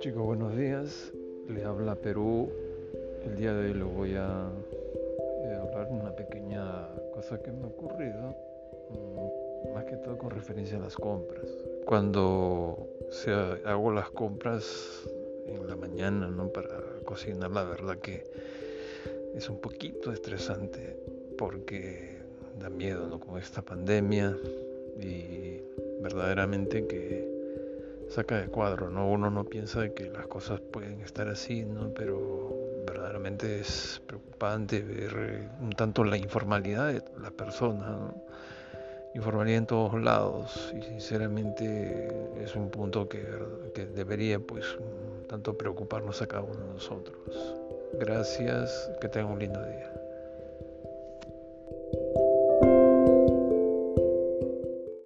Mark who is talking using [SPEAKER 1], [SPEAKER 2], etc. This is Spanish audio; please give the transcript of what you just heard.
[SPEAKER 1] Chicos, buenos días. Les habla Perú. El día de hoy les voy a eh, hablar una pequeña cosa que me ha ocurrido, mm, más que todo con referencia a las compras. Cuando se hago las compras en la mañana, ¿no? Para cocinar, la verdad que es un poquito estresante porque da miedo, ¿no? Con esta pandemia y verdaderamente que saca de cuadro, ¿no? Uno no piensa que las cosas pueden estar así, ¿no? Pero verdaderamente es preocupante ver eh, un tanto la informalidad de la persona, ¿no? Informalidad en todos lados y sinceramente es un punto que, debería pues tanto preocuparnos a cada uno de nosotros. Gracias, que tengan un lindo día.